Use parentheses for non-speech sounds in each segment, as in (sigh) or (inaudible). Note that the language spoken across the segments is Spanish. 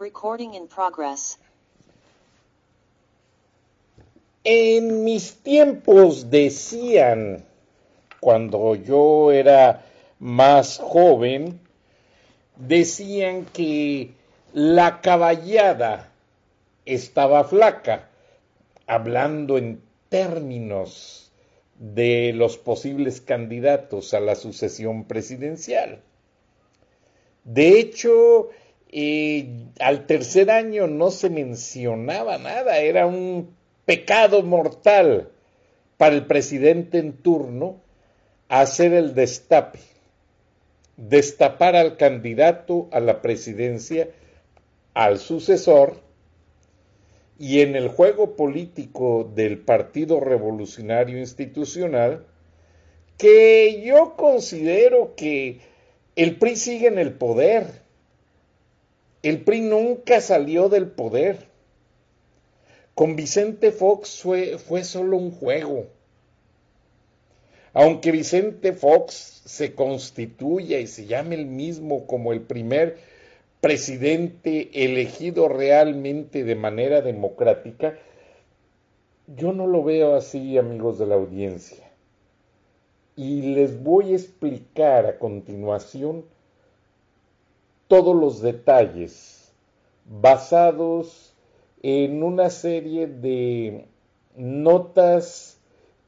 Recording in progress. En mis tiempos decían, cuando yo era más joven, decían que la caballada estaba flaca, hablando en términos de los posibles candidatos a la sucesión presidencial. De hecho, eh, al tercer año no se mencionaba nada, era un pecado mortal para el presidente en turno hacer el destape, destapar al candidato a la presidencia, al sucesor, y en el juego político del Partido Revolucionario Institucional, que yo considero que el PRI sigue en el poder, el PRI nunca salió del poder. Con Vicente Fox fue, solo un juego. Aunque Vicente Fox se constituya y se llame el mismo como el primer presidente elegido realmente de manera democrática, yo no lo veo así, amigos de la audiencia. Y les voy a explicar a continuación todos los detalles basados en una serie de notas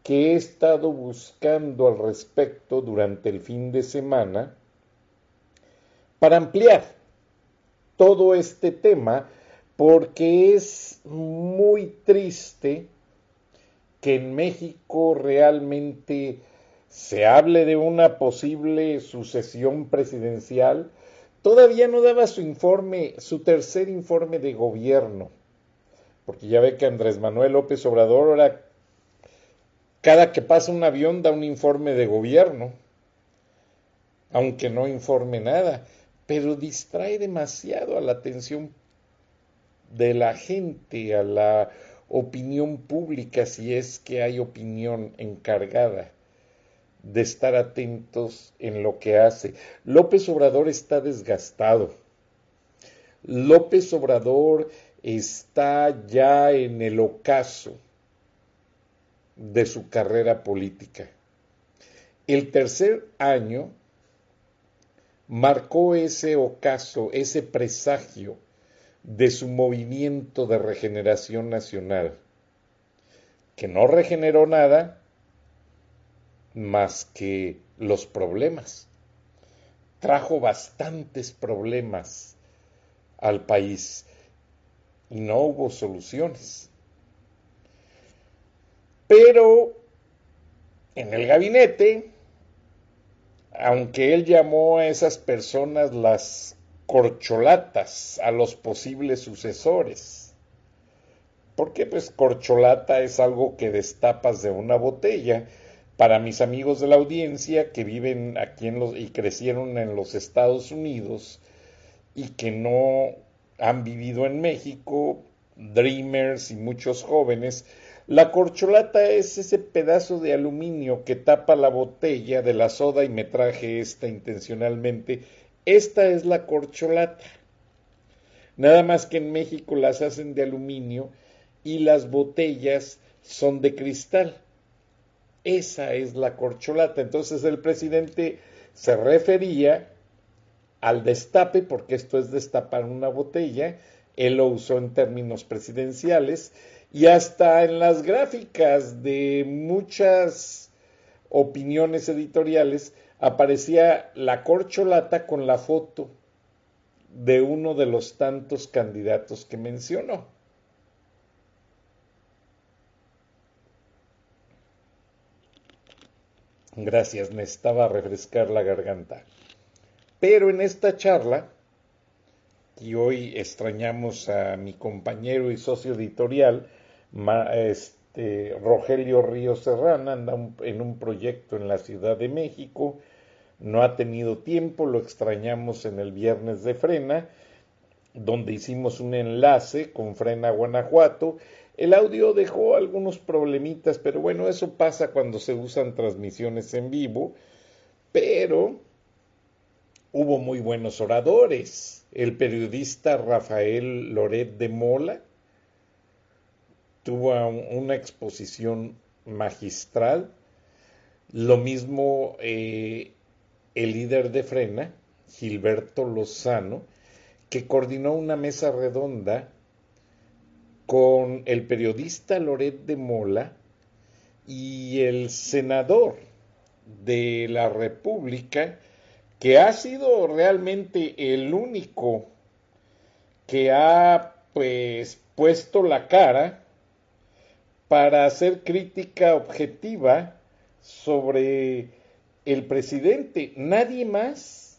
que he estado buscando al respecto durante el fin de semana para ampliar todo este tema porque es muy triste que en México realmente se hable de una posible sucesión presidencial Todavía no daba su informe, su tercer informe de gobierno, porque ya ve que Andrés Manuel López Obrador ahora, cada que pasa un avión da un informe de gobierno, aunque no informe nada, pero distrae demasiado a la atención de la gente, a la opinión pública, si es que hay opinión encargada de estar atentos en lo que hace. López Obrador está desgastado. López Obrador está ya en el ocaso de su carrera política. El tercer año marcó ese ocaso, ese presagio de su movimiento de regeneración nacional, que no regeneró nada, más que los problemas. Trajo bastantes problemas al país y no hubo soluciones. Pero en el gabinete, aunque él llamó a esas personas las corcholatas, a los posibles sucesores, porque pues corcholata es algo que destapas de una botella, para mis amigos de la audiencia que viven aquí en los, y crecieron en los Estados Unidos y que no han vivido en México, dreamers y muchos jóvenes, la corcholata es ese pedazo de aluminio que tapa la botella de la soda y me traje esta intencionalmente. Esta es la corcholata. Nada más que en México las hacen de aluminio y las botellas son de cristal. Esa es la corcholata. Entonces el presidente se refería al destape, porque esto es destapar una botella, él lo usó en términos presidenciales y hasta en las gráficas de muchas opiniones editoriales aparecía la corcholata con la foto de uno de los tantos candidatos que mencionó. Gracias, necesitaba refrescar la garganta. Pero en esta charla, y hoy extrañamos a mi compañero y socio editorial, este, Rogelio Río Serrana, anda en un proyecto en la Ciudad de México, no ha tenido tiempo, lo extrañamos en el viernes de Frena, donde hicimos un enlace con Frena Guanajuato. El audio dejó algunos problemitas, pero bueno, eso pasa cuando se usan transmisiones en vivo, pero hubo muy buenos oradores. El periodista Rafael Loret de Mola tuvo una exposición magistral. Lo mismo eh, el líder de Frena, Gilberto Lozano, que coordinó una mesa redonda con el periodista Loret de Mola y el senador de la República, que ha sido realmente el único que ha pues puesto la cara para hacer crítica objetiva sobre el presidente, nadie más,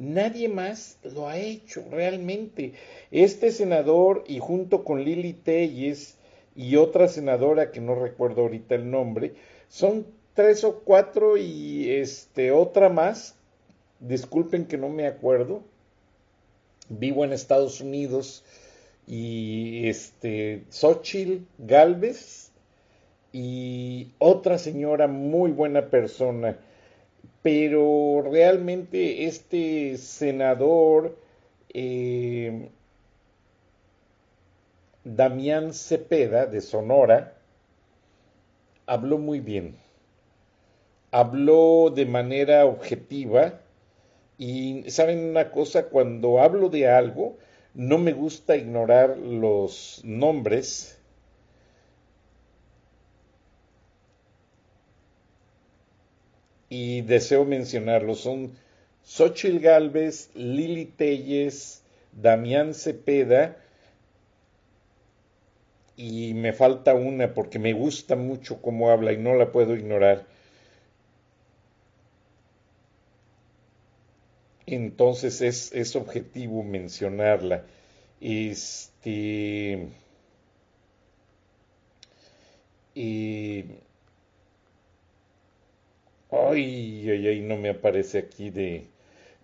nadie más lo ha hecho realmente. Este senador y junto con Lili Telles y otra senadora que no recuerdo ahorita el nombre, son tres o cuatro y este otra más, disculpen que no me acuerdo. Vivo en Estados Unidos y este Xochitl Galvez y otra señora muy buena persona pero realmente este senador eh, Damián Cepeda de Sonora habló muy bien, habló de manera objetiva y saben una cosa, cuando hablo de algo, no me gusta ignorar los nombres y deseo mencionarlos. Son Xochil Galvez, Lili Telles, Damián Cepeda y me falta una porque me gusta mucho cómo habla y no la puedo ignorar. Entonces es, es objetivo mencionarla. Este. Y Ay, ay, ay, no me aparece aquí de...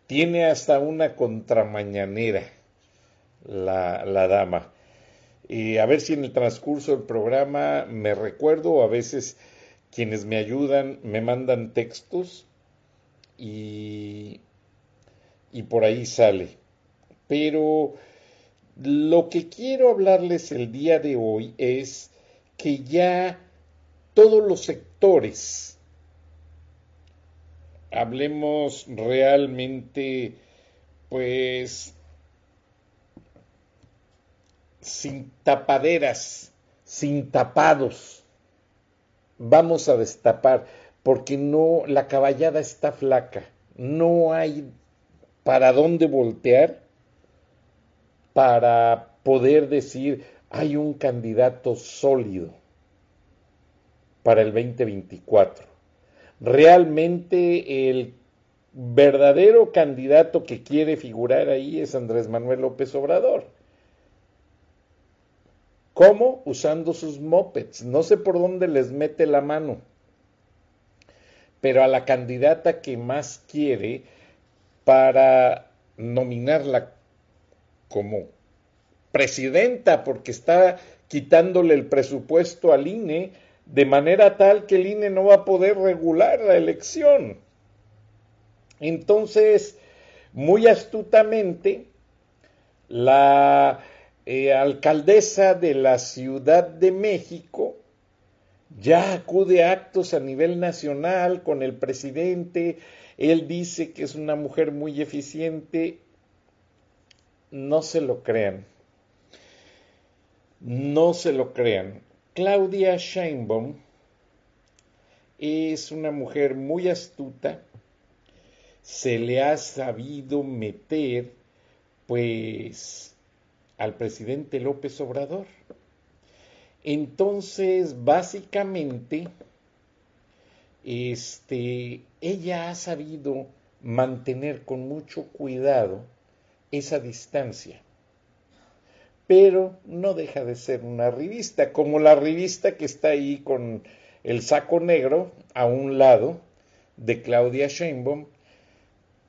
Tiene hasta una contramañanera la, la dama. A ver si en el transcurso del programa me recuerdo, a veces quienes me ayudan me mandan textos y, y por ahí sale. Pero lo que quiero hablarles el día de hoy es que ya todos los sectores hablemos realmente, pues, sin tapaderas, sin tapados. Vamos a destapar, porque no, la caballada está flaca, no hay para dónde voltear para poder decir hay un candidato sólido para el 2024 realmente el verdadero candidato que quiere figurar ahí es Andrés Manuel López Obrador. ¿Cómo? Usando sus mopeds. No sé por dónde les mete la mano. Pero a la candidata que más quiere para nominarla como presidenta, porque está quitándole el presupuesto al INE, de manera tal que el INE no va a poder regular la elección. Entonces, muy astutamente, la eh, alcaldesa de la Ciudad de México ya acude a actos a nivel nacional con el presidente, él dice que es una mujer muy eficiente, no se lo crean. No se lo crean. Claudia Sheinbaum es una mujer muy astuta, se le ha sabido meter pues al presidente López Obrador. Entonces, básicamente, este, ella ha sabido mantener con mucho cuidado esa distancia. Pero no deja de ser una revista, como la revista que está ahí con el saco negro a un lado de Claudia Sheinbaum,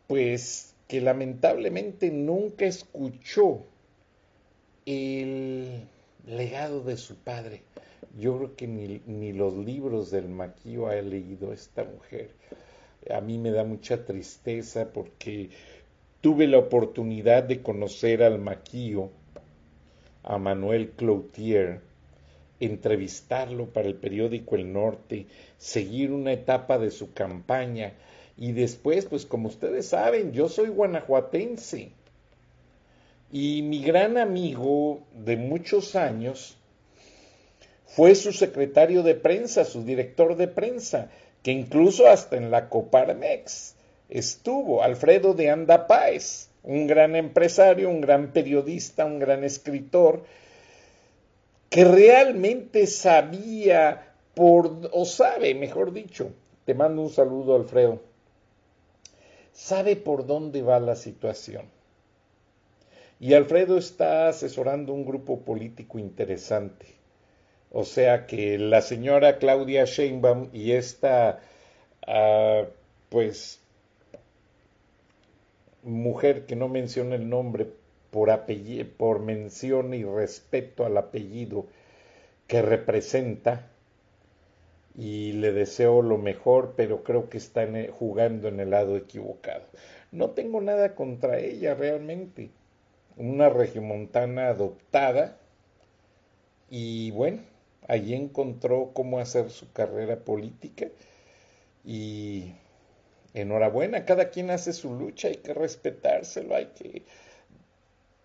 pues que lamentablemente nunca escuchó el legado de su padre. Yo creo que ni, ni los libros del maquillo ha leído esta mujer. A mí me da mucha tristeza porque tuve la oportunidad de conocer al maquillo, a Manuel Cloutier, entrevistarlo para el periódico El Norte, seguir una etapa de su campaña y después, pues como ustedes saben, yo soy guanajuatense. Y mi gran amigo de muchos años fue su secretario de prensa, su director de prensa, que incluso hasta en la Coparmex estuvo, Alfredo de Anda Páez, un gran empresario, un gran periodista, un gran escritor, que realmente sabía por, o sabe, mejor dicho, te mando un saludo Alfredo, sabe por dónde va la situación. Y Alfredo está asesorando un grupo político interesante. O sea que la señora Claudia Sheinbaum y esta, ah, pues, mujer que no menciona el nombre por, apellido, por mención y respeto al apellido que representa, y le deseo lo mejor, pero creo que está jugando en el lado equivocado. No tengo nada contra ella realmente. Una regimontana adoptada y bueno, allí encontró cómo hacer su carrera política y enhorabuena, cada quien hace su lucha, hay que respetárselo, hay que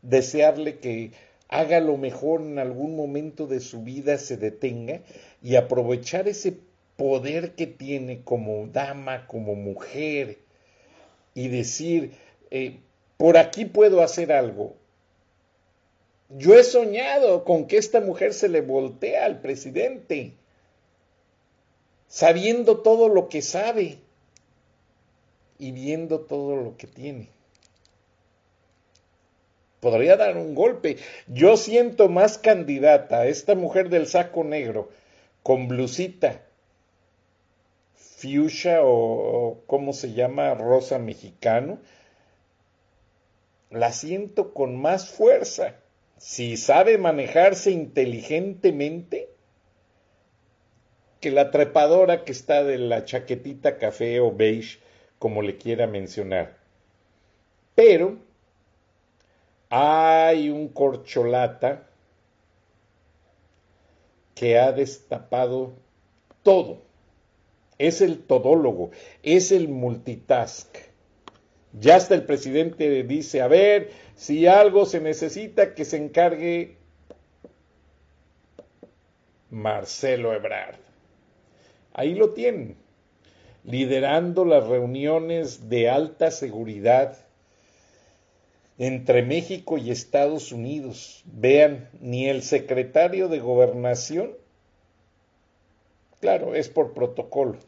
desearle que haga lo mejor en algún momento de su vida, se detenga y aprovechar ese poder que tiene como dama, como mujer, y decir, eh, por aquí puedo hacer algo. Yo he soñado con que esta mujer se le voltea al presidente, sabiendo todo lo que sabe y viendo todo lo que tiene. Podría dar un golpe. Yo siento más candidata a esta mujer del saco negro con blusita fuchsia o, cómo se llama rosa mexicano. La siento con más fuerza. Si sabe manejarse inteligentemente, que la trepadora que está de la chaquetita café o beige como le quiera mencionar. Pero hay un corcholata que ha destapado todo. Es el todólogo, es el multitask. Ya hasta el presidente dice, a ver, si algo se necesita, que se encargue Marcelo Ebrard. Ahí lo tienen liderando las reuniones de alta seguridad entre México y Estados Unidos. Vean, ni el secretario de gobernación, claro, es por protocolo.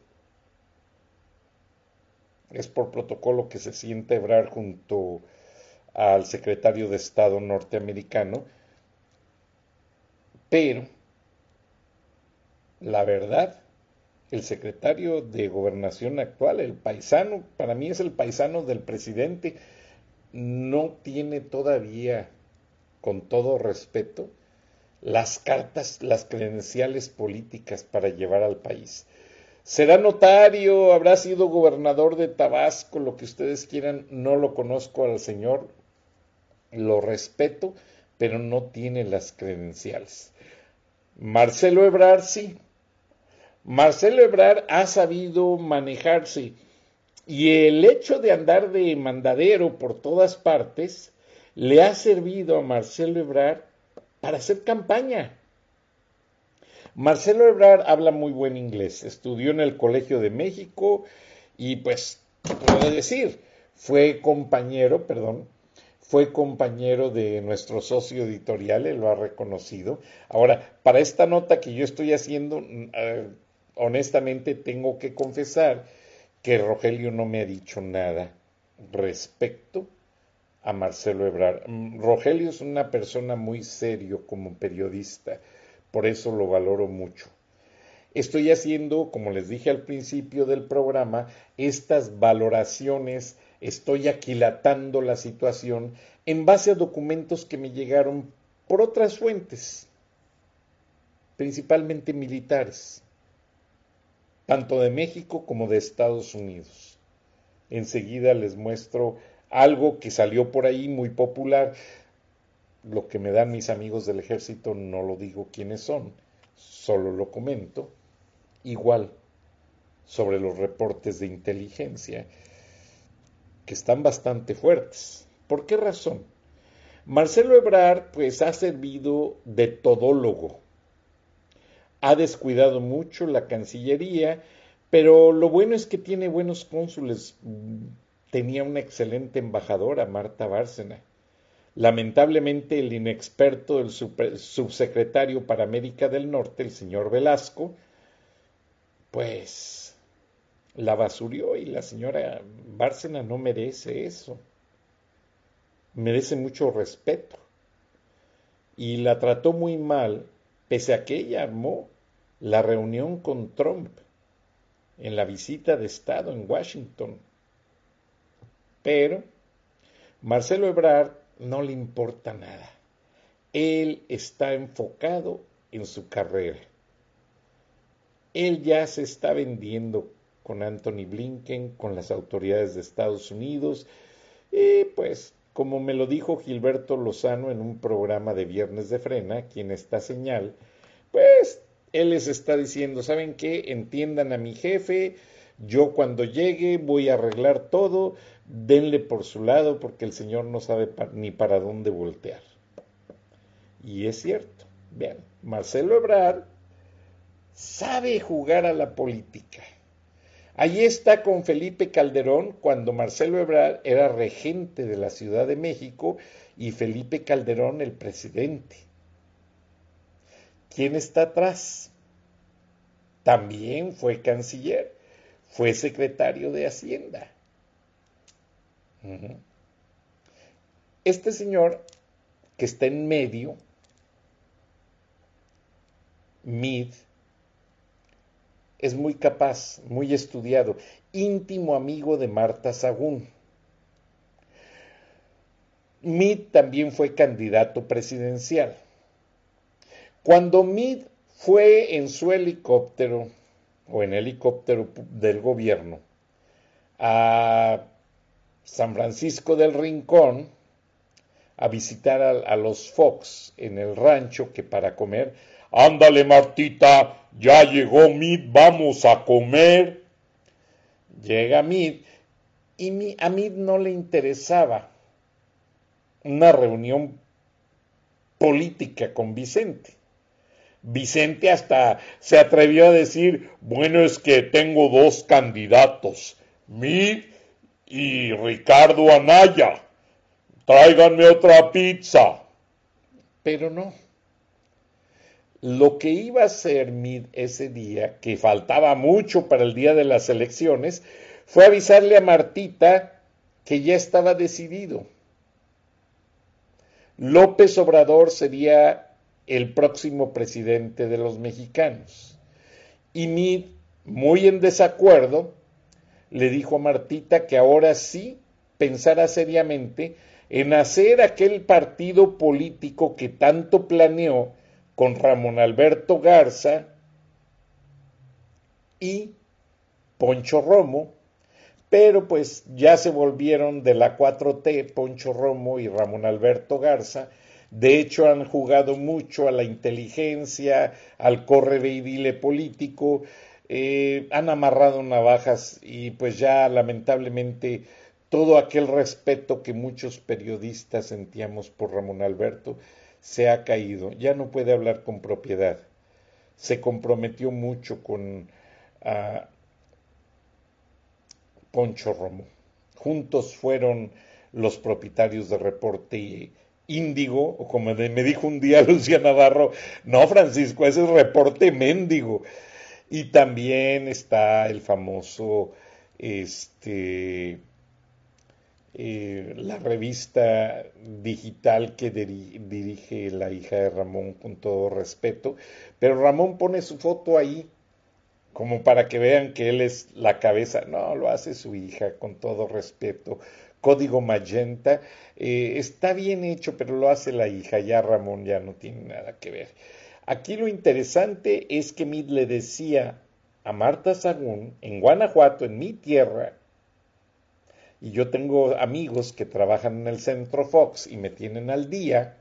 Es por protocolo que se siente Ebrar junto al secretario de Estado norteamericano. Pero, la verdad, el secretario de gobernación actual, el paisano, para mí es el paisano del presidente, no tiene todavía, con todo respeto, las cartas, las credenciales políticas para llevar al país. Será notario, habrá sido gobernador de Tabasco, lo que ustedes quieran, no lo conozco al señor, lo respeto, pero no tiene las credenciales. Marcelo Ebrard sí, Marcelo Ebrard ha sabido manejarse y el hecho de andar de mandadero por todas partes le ha servido a Marcelo Ebrard para hacer campaña. Marcelo Ebrard habla muy buen inglés, estudió en el Colegio de México y pues, ¿qué puedo decir? Fue compañero, perdón, fue compañero de nuestro socio editorial, él lo ha reconocido. Ahora, para esta nota que yo estoy haciendo, mm, eh, honestamente tengo que confesar que Rogelio no me ha dicho nada respecto a Marcelo Ebrard. Mm, Rogelio es una persona muy serio como periodista, por eso lo valoro mucho. Estoy haciendo, como les dije al principio del programa, estas valoraciones, estoy aquilatando la situación en base a documentos que me llegaron por otras fuentes, principalmente militares, tanto de México como de Estados Unidos. Enseguida les muestro algo que salió por ahí muy popular. Lo que me dan mis amigos del ejército no lo digo quiénes son, solo lo comento. Igual sobre los reportes de inteligencia, que están bastante fuertes. ¿Por qué razón? Marcelo Ebrard pues ha servido de todólogo. Ha descuidado mucho la Cancillería, pero lo bueno es que tiene buenos cónsules tenía una excelente embajadora, Marta Bárcena. Lamentablemente, el inexperto el subsecretario para América del Norte, el señor Velasco, pues la basurió y la señora Bárcena no merece eso. Merece mucho respeto. Y la trató muy mal, pese a que ella armó la reunión con Trump en la visita de Estado en Washington pero Marcelo Ebrard no le importa nada. Él está enfocado en su carrera. Él ya se está vendiendo con Anthony Blinken, con las autoridades de Estados Unidos, y pues, como me lo dijo Gilberto Lozano en un programa de Viernes de Frena, quien está señal, pues él les está diciendo, ¿saben qué? Entiendan a mi jefe, yo cuando llegue voy a arreglar todo, denle por su lado porque el Señor no sabe ni para dónde voltear. Y es cierto. Vean, Marcelo Ebrard sabe jugar a la política. Allí está con Felipe Calderón cuando Marcelo Ebrard era regente de la Ciudad de México y Felipe Calderón el presidente. ¿Quién está atrás? También fue canciller, fue secretario de Hacienda. Este señor que está en medio, Mid, es muy capaz, muy estudiado, íntimo amigo de Marta Sagún. Mid también fue candidato presidencial. Cuando Mid fue en su helicóptero o en helicóptero del gobierno a San Francisco del Rincón a visitar a, los Fox en el rancho que para comer, ándale Martita, ya llegó Mid, vamos a comer. Llega Mid y a Mid no le interesaba una reunión política con Vicente. Vicente hasta se atrevió a decir, bueno, es que tengo dos candidatos, Mid y Ricardo Anaya, tráiganme otra pizza. Pero no. Lo que iba a hacer Mid ese día, que faltaba mucho para el día de las elecciones, fue avisarle a Martita que ya estaba decidido. López Obrador sería el próximo presidente de los mexicanos. Y Mid, muy en desacuerdo, le dijo a Martita que ahora sí pensara seriamente en hacer aquel partido político que tanto planeó con Ramón Alberto Garza y Poncho Romo, pero pues ya se volvieron de la 4T, Poncho Romo y Ramón Alberto Garza, de hecho han jugado mucho a la inteligencia, al corre político, eh, han amarrado navajas y pues ya lamentablemente todo aquel respeto que muchos periodistas sentíamos por Ramón Alberto se ha caído, ya no puede hablar con propiedad. Se comprometió mucho con uh, Poncho Romo. Juntos fueron los propietarios de Reporte Índigo, o como me dijo un día (laughs) Lucía Navarro, no Francisco, ese es Reporte Méndigo. Y también está el famoso, este, eh, la revista digital que dirige la hija de Ramón con todo respeto, pero Ramón pone su foto ahí como para que vean que él es la cabeza, no, lo hace su hija con todo respeto, código magenta, eh, está bien hecho, pero lo hace la hija, ya Ramón ya no tiene nada que ver. Aquí lo interesante es que Mid le decía a Marta Sagún, en Guanajuato, en mi tierra, y yo tengo amigos que trabajan en el Centro Fox y me tienen al día,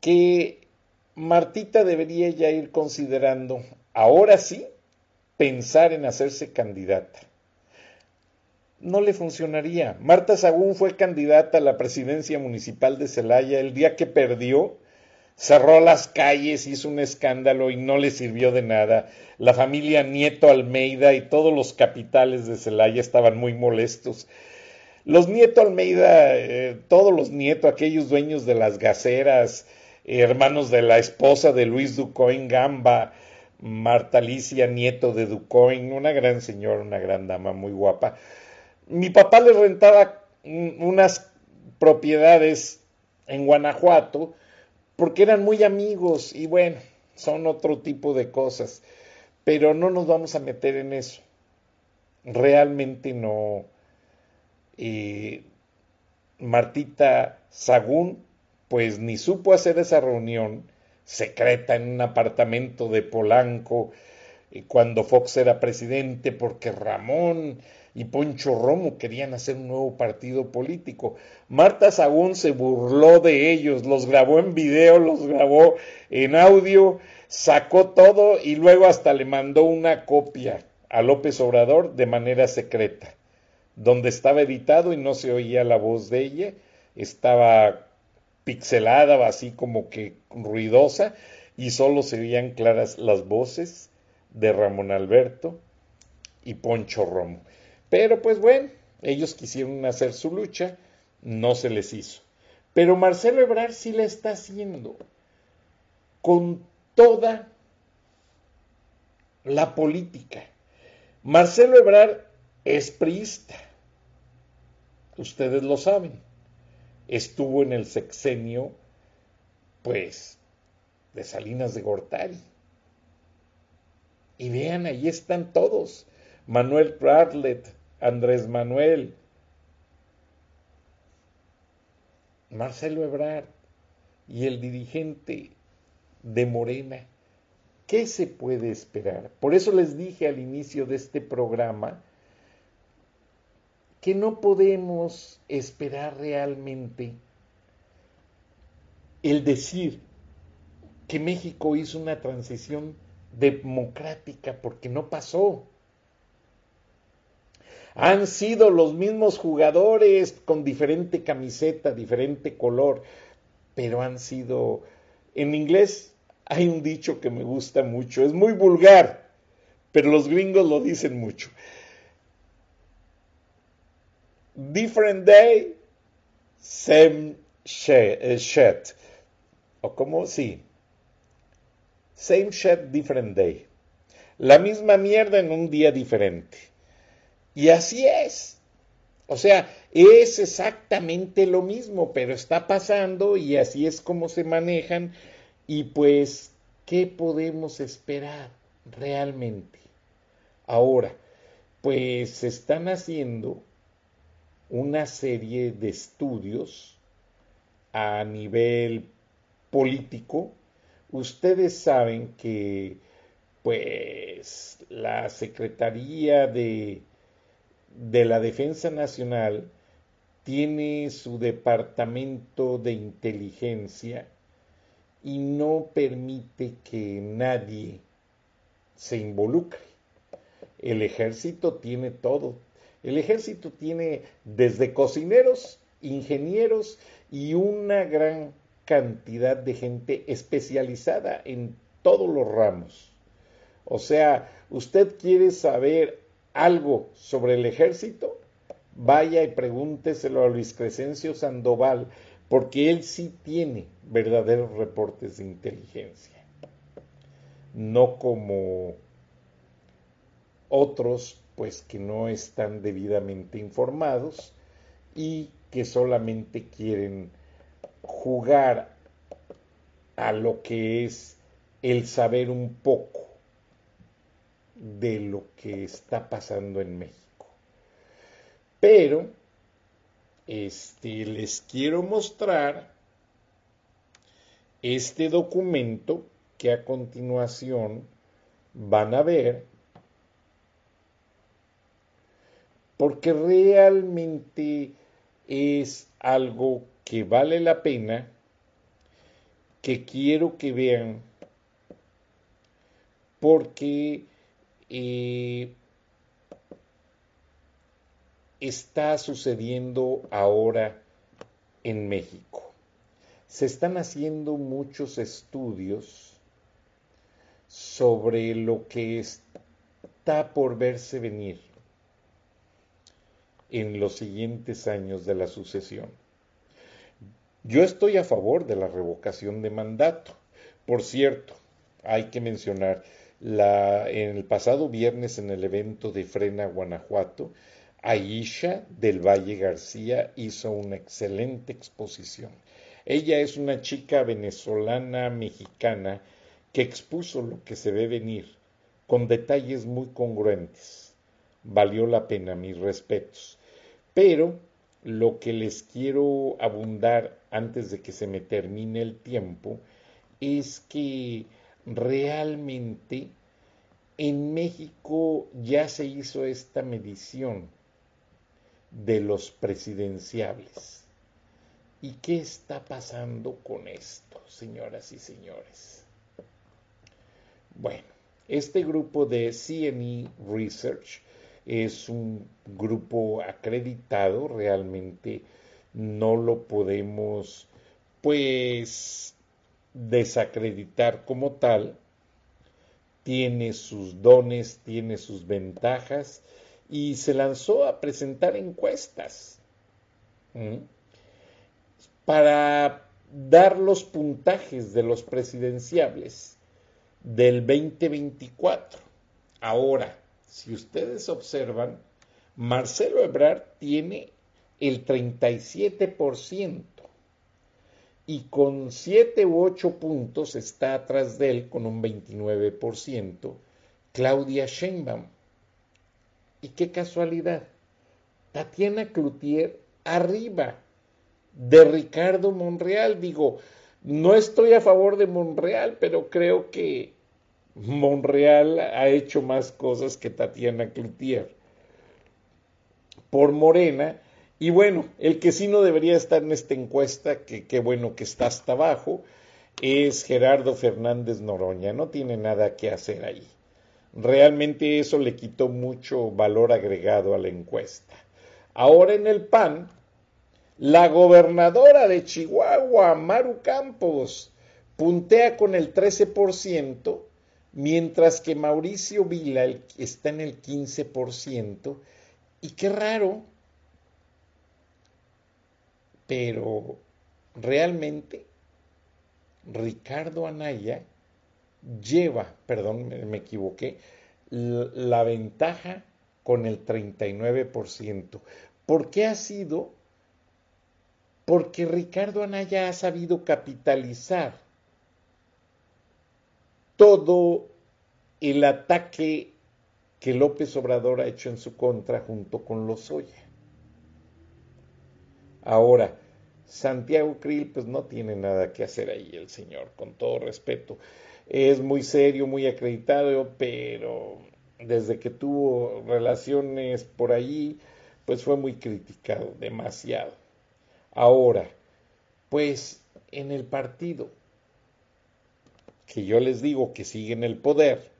que Martita debería ya ir considerando, ahora sí, pensar en hacerse candidata. No le funcionaría. Marta Sagún fue candidata a la presidencia municipal de Celaya el día que perdió cerró las calles, hizo un escándalo y no le sirvió de nada. La familia Nieto Almeida y todos los capitales de Celaya estaban muy molestos. Los Nieto Almeida, eh, todos los Nieto, aquellos dueños de las gaceras, hermanos de la esposa de Luis Ducoin Gamba, Marta Alicia, nieto de Ducoin, una gran señora, una gran dama, muy guapa. Mi papá le rentaba unas propiedades en Guanajuato, porque eran muy amigos y bueno, son otro tipo de cosas, pero no nos vamos a meter en eso. Realmente no. Eh, Martita Sagún, pues ni supo hacer esa reunión secreta en un apartamento de Polanco eh, cuando Fox era presidente, porque Ramón y Poncho Romo querían hacer un nuevo partido político. Marta Sagún se burló de ellos, los grabó en video, los grabó en audio, sacó todo y luego hasta le mandó una copia a López Obrador de manera secreta, donde estaba editado y no se oía la voz de ella, estaba pixelada, así como que ruidosa, y solo se oían claras las voces de Ramón Alberto y Poncho Romo. Pero pues bueno, ellos quisieron hacer su lucha, no se les hizo. Pero Marcelo Ebrard sí la está haciendo con toda la política. Marcelo Ebrard es priista. Ustedes lo saben. Estuvo en el sexenio, pues, de Salinas de Gortari. Y vean, ahí están todos. Manuel Bradlett, Andrés Manuel, Marcelo Ebrard y el dirigente de Morena. ¿Qué se puede esperar? Por eso les dije al inicio de este programa que no podemos esperar realmente el decir que México hizo una transición democrática porque no pasó han sido los mismos jugadores con diferente camiseta, diferente color, pero han sido, en inglés hay un dicho que me gusta mucho, es muy vulgar, pero los gringos lo dicen mucho. Different day, same eh, shit. O como, sí. Same shit, different day. La misma mierda en un día diferente. Y así es. O sea, es exactamente lo mismo, pero está pasando y así es como se manejan. Y pues, ¿qué podemos esperar realmente? Ahora, pues se están haciendo una serie de estudios a nivel político. Ustedes saben que pues la Secretaría de de la Defensa Nacional tiene su departamento de inteligencia y no permite que nadie se involucre. El ejército tiene todo. El ejército tiene desde cocineros ingenieros y una gran cantidad de gente especializada en todos los ramos. O sea, usted quiere saber algo sobre el ejército, vaya y pregúnteselo a Luis Crescencio Sandoval, porque él sí tiene verdaderos reportes de inteligencia, no como otros, pues que no están debidamente informados y que solamente quieren jugar a lo que es el saber un poco de lo que está pasando en México. Pero este, les quiero mostrar este documento que a continuación van a ver porque realmente es algo que vale la pena, que quiero que vean, porque eh, está sucediendo ahora en México. Se están haciendo muchos estudios sobre lo que está por verse venir en los siguientes años de la sucesión. Yo estoy a favor de la revocación de mandato. Por cierto, hay que mencionar, la, en el pasado viernes en el evento de Frena, Guanajuato, Aisha del Valle García hizo una excelente exposición. Ella es una chica venezolana mexicana que expuso lo que se ve venir con detalles muy congruentes. Valió la pena, mis respetos. Pero lo que les quiero abundar antes de que se me termine el tiempo es que realmente en México ya se hizo esta medición de los presidenciables. ¿Y qué está pasando con esto, señoras y señores? Bueno, este grupo de CNE Research es un grupo acreditado, realmente no lo podemos pues desacreditar como tal, tiene sus dones, tiene sus ventajas y se lanzó a presentar encuestas para dar los puntajes de los presidenciables del 2024. Ahora, si ustedes observan, Marcelo Ebrard tiene el 37% y con 7 u 8 puntos está atrás de él con un 29% Claudia Sheinbaum. Y qué casualidad, Tatiana Cloutier arriba de Ricardo Monreal. Digo, no estoy a favor de Monreal, pero creo que Monreal ha hecho más cosas que Tatiana Cloutier por Morena. Y bueno, el que sí no debería estar en esta encuesta, que qué bueno que está hasta abajo, es Gerardo Fernández Noroña. No tiene nada que hacer ahí. Realmente eso le quitó mucho valor agregado a la encuesta. Ahora en el PAN, la gobernadora de Chihuahua, Maru Campos, puntea con el 13%, mientras que Mauricio Vila está en el 15%. Y qué raro, pero realmente Ricardo Anaya lleva, perdón, me, equivoqué, la, ventaja con el 39%. ¿Por qué ha sido? Porque Ricardo Anaya ha sabido capitalizar todo el ataque que López Obrador ha hecho en su contra junto con Lozoya. Ahora, Santiago Krill pues no tiene nada que hacer ahí el señor, con todo respeto es muy serio, muy acreditado, pero desde que tuvo relaciones por allí, pues fue muy criticado, demasiado. Ahora, pues en el partido, que yo les digo que sigue en el poder,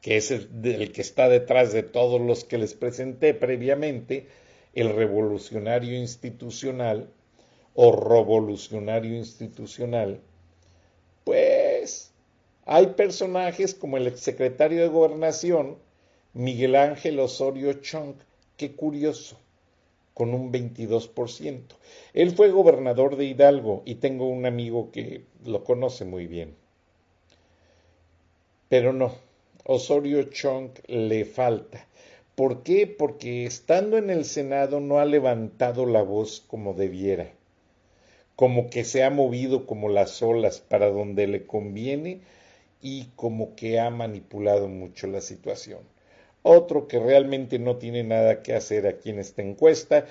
que es el, el, que está detrás de todos los que les presenté previamente, el revolucionario institucional o revolucionario institucional, pues hay personajes como el exsecretario de Gobernación, Miguel Ángel Osorio Chong, qué curioso, con un 22%. Él fue gobernador de Hidalgo y tengo un amigo que lo conoce muy bien. Pero no, Osorio Chong le falta. ¿Por qué? Porque estando en el Senado no ha levantado la voz como debiera, como que se ha movido como las olas para donde le conviene y como que ha manipulado mucho la situación. Otro que realmente no tiene nada que hacer aquí en esta encuesta,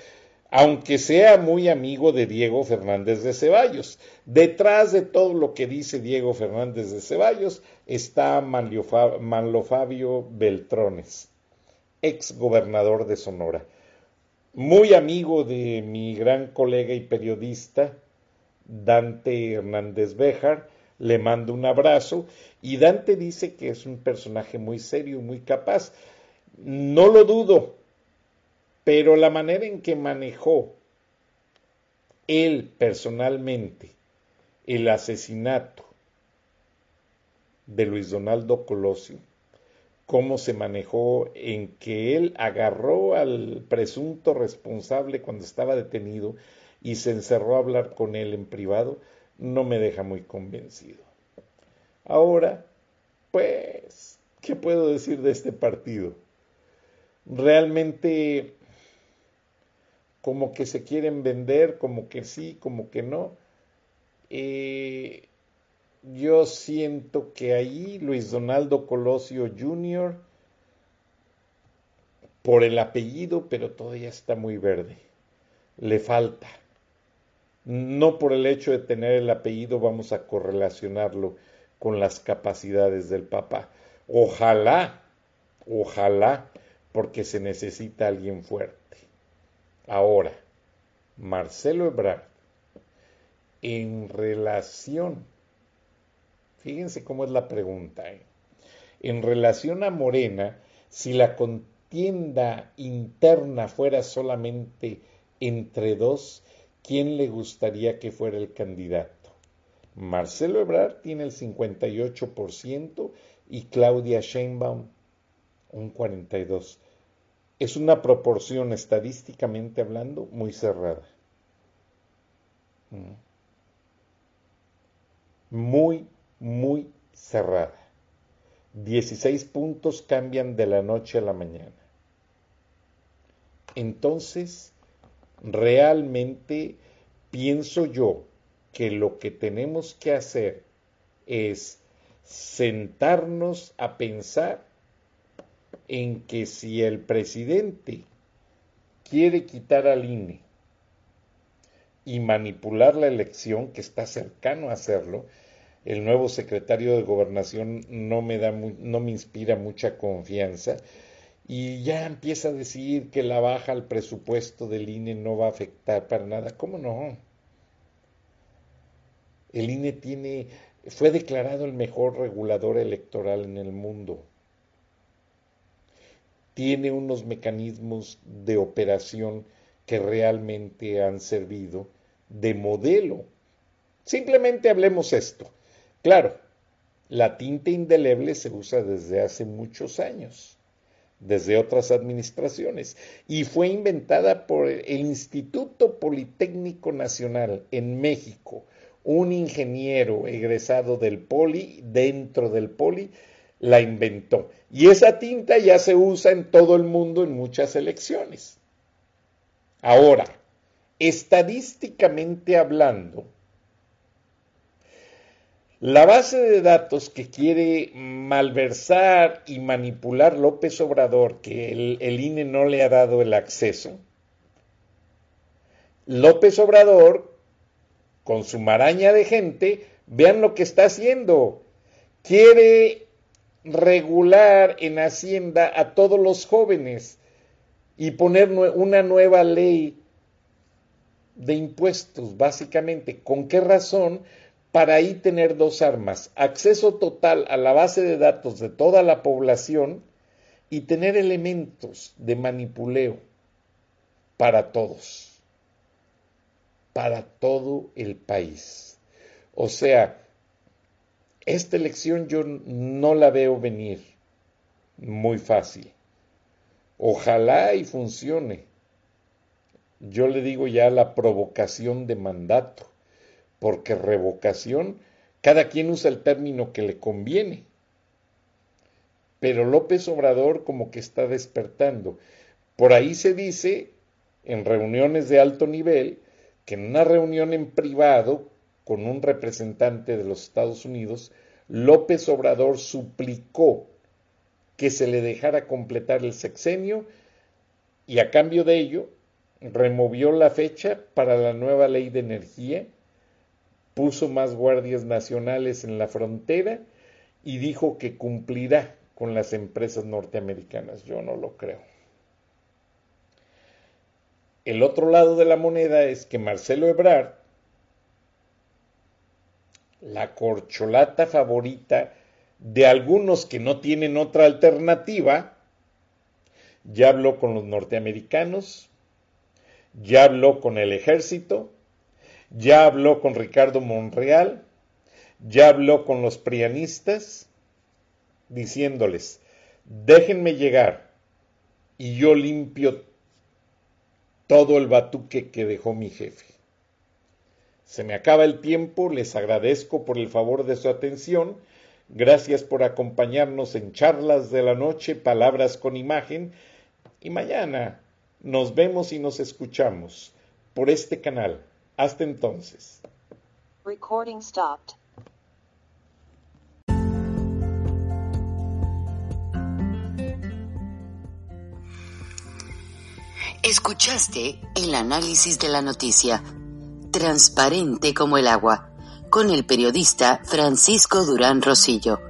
aunque sea muy amigo de Diego Fernández de Ceballos. Detrás de todo lo que dice Diego Fernández de Ceballos está Manlo Fabio Beltrones ex gobernador de Sonora. Muy amigo de mi gran colega y periodista Dante Hernández Béjar, le mando un abrazo y Dante dice que es un personaje muy serio, muy capaz. No lo dudo, pero la manera en que manejó él personalmente el asesinato de Luis Donaldo Colosio cómo se manejó en que él agarró al presunto responsable cuando estaba detenido y se encerró a hablar con él en privado, no me deja muy convencido. Ahora, pues, ¿qué puedo decir de este partido? Realmente, como que se quieren vender, como que sí, como que no. Eh, yo siento que ahí Luis Donaldo Colosio Jr., por el apellido, pero todavía está muy verde. Le falta. No por el hecho de tener el apellido vamos a correlacionarlo con las capacidades del papá. Ojalá, ojalá, porque se necesita alguien fuerte. Ahora, Marcelo Ebrard, en relación Fíjense cómo es la pregunta. ¿eh? En relación a Morena, si la contienda interna fuera solamente entre dos, ¿quién le gustaría que fuera el candidato? Marcelo Ebrard tiene el 58% y Claudia Sheinbaum un 42%. Es una proporción estadísticamente hablando muy cerrada. Mm. Muy muy cerrada. 16 puntos cambian de la noche a la mañana. Entonces, realmente pienso yo que lo que tenemos que hacer es sentarnos a pensar en que si el presidente quiere quitar al INE y manipular la elección, que está cercano a hacerlo, el nuevo secretario de gobernación no me da no me inspira mucha confianza y ya empieza a decir que la baja al presupuesto del INE no va a afectar para nada. ¿Cómo no? El INE tiene fue declarado el mejor regulador electoral en el mundo. Tiene unos mecanismos de operación que realmente han servido de modelo. Simplemente hablemos esto. Claro, la tinta indeleble se usa desde hace muchos años, desde otras administraciones, y fue inventada por el Instituto Politécnico Nacional en México. Un ingeniero egresado del Poli, dentro del Poli, la inventó. Y esa tinta ya se usa en todo el mundo en muchas elecciones. Ahora, estadísticamente hablando, la base de datos que quiere malversar y manipular López Obrador, que el, INE no le ha dado el acceso, López Obrador, con su maraña de gente, vean lo que está haciendo. Quiere regular en Hacienda a todos los jóvenes y poner una nueva ley de impuestos, básicamente. ¿Con qué razón? Para ahí tener dos armas, acceso total a la base de datos de toda la población y tener elementos de manipuleo para todos, para todo el país. O sea, esta elección yo no la veo venir muy fácil. Ojalá y funcione. Yo le digo ya la provocación de mandato, porque revocación, cada quien usa el término que le conviene. Pero López Obrador como que está despertando. Por ahí se dice, en reuniones de alto nivel, que en una reunión en privado con un representante de los Estados Unidos, López Obrador suplicó que se le dejara completar el sexenio y a cambio de ello removió la fecha para la nueva ley de energía, puso más guardias nacionales en la frontera y dijo que cumplirá con las empresas norteamericanas. Yo no lo creo. El otro lado de la moneda es que Marcelo Ebrard, la corcholata favorita de algunos que no tienen otra alternativa, ya habló con los norteamericanos, ya habló con el ejército, ya habló con Ricardo Monreal, ya habló con los prianistas, diciéndoles, déjenme llegar y yo limpio todo el batuque que dejó mi jefe. Se me acaba el tiempo, les agradezco por el favor de su atención, gracias por acompañarnos en charlas de la noche, palabras con imagen, y mañana nos vemos y nos escuchamos por este canal. Hasta entonces. Recording stopped. Escuchaste el análisis de la noticia, transparente como el agua, con el periodista Francisco Durán Rosillo